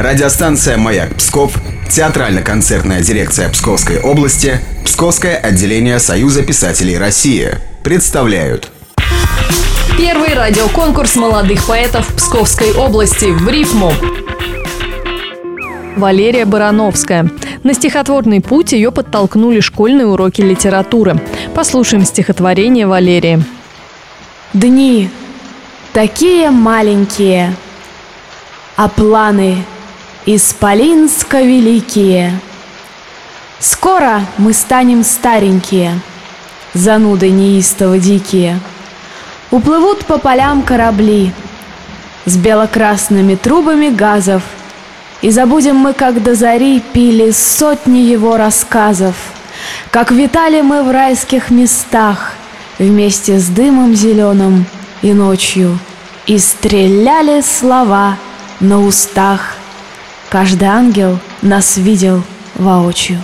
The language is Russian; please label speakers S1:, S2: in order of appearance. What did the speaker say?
S1: Радиостанция «Маяк Псков», театрально-концертная дирекция Псковской области, Псковское отделение Союза писателей России представляют
S2: Первый радиоконкурс молодых поэтов Псковской области в рифму. Валерия Барановская. На стихотворный путь ее подтолкнули школьные уроки литературы. Послушаем стихотворение Валерии.
S3: Дни такие маленькие, а планы исполинско великие. Скоро мы станем старенькие, зануды неистово дикие. Уплывут по полям корабли с бело-красными трубами газов, и забудем мы, как до зари пили сотни его рассказов, как витали мы в райских местах вместе с дымом зеленым и ночью, и стреляли слова на устах. Каждый ангел нас видел воочию.